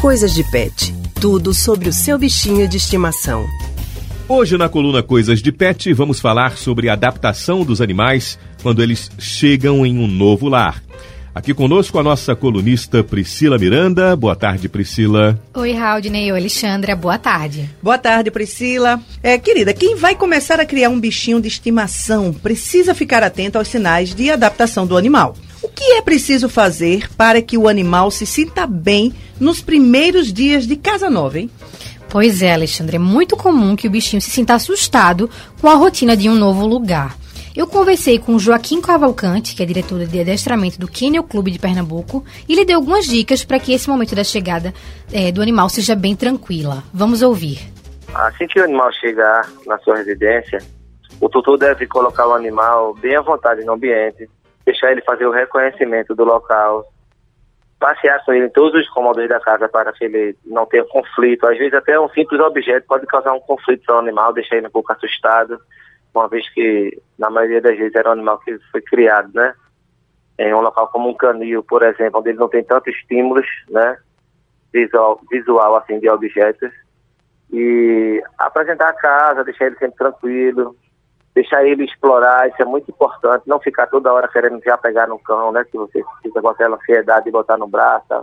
Coisas de Pet. Tudo sobre o seu bichinho de estimação. Hoje na coluna Coisas de Pet vamos falar sobre a adaptação dos animais quando eles chegam em um novo lar. Aqui conosco a nossa colunista Priscila Miranda. Boa tarde, Priscila. Oi, Raudney. Oi, Alexandra. Boa tarde. Boa tarde, Priscila. É, querida, quem vai começar a criar um bichinho de estimação precisa ficar atento aos sinais de adaptação do animal. O que é preciso fazer para que o animal se sinta bem nos primeiros dias de casa nova, hein? Pois é, Alexandre, é muito comum que o bichinho se sinta assustado com a rotina de um novo lugar. Eu conversei com Joaquim Cavalcante, que é diretor de adestramento do Kennel Clube de Pernambuco, e lhe deu algumas dicas para que esse momento da chegada é, do animal seja bem tranquila. Vamos ouvir. Assim que o animal chegar na sua residência, o tutor deve colocar o animal bem à vontade no ambiente, deixar ele fazer o reconhecimento do local, passear com ele em todos os cômodos da casa para que ele não tenha conflito. Às vezes até um simples objeto pode causar um conflito para o animal, deixar ele um pouco assustado, uma vez que na maioria das vezes era um animal que foi criado, né? Em um local como um canil, por exemplo, onde ele não tem tantos estímulos, né? Visual, visual assim, de objetos. E apresentar a casa, deixar ele sempre tranquilo, deixar ele explorar, isso é muito importante, não ficar toda hora querendo já pegar no cão, né? Que você fica com aquela ansiedade de botar no braço. Tá?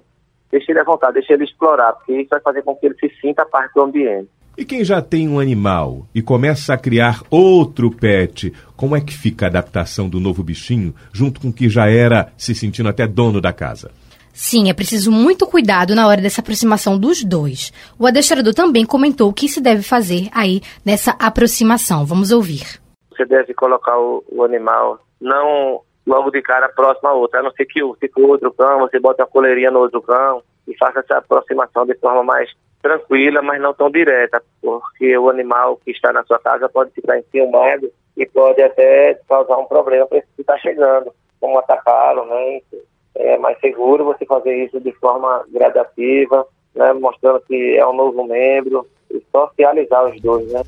Deixa ele à vontade, deixa ele explorar, porque isso vai fazer com que ele se sinta parte do ambiente. E quem já tem um animal e começa a criar outro pet, como é que fica a adaptação do novo bichinho junto com o que já era se sentindo até dono da casa? Sim, é preciso muito cuidado na hora dessa aproximação dos dois. O adestrador também comentou o que se deve fazer aí nessa aproximação. Vamos ouvir você deve colocar o, o animal não logo de cara próximo a outro, a não ser que for outro cão, você bota uma coleirinha no outro cão e faça essa aproximação de forma mais tranquila, mas não tão direta, porque o animal que está na sua casa pode ficar enciumado e pode até causar um problema para esse que está chegando, como atacá-lo, né? É mais seguro você fazer isso de forma gradativa, né? Mostrando que é um novo membro e socializar os dois, né?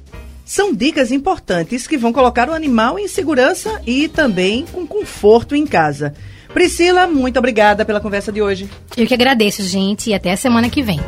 São dicas importantes que vão colocar o animal em segurança e também com conforto em casa. Priscila, muito obrigada pela conversa de hoje. Eu que agradeço, gente, e até a semana que vem.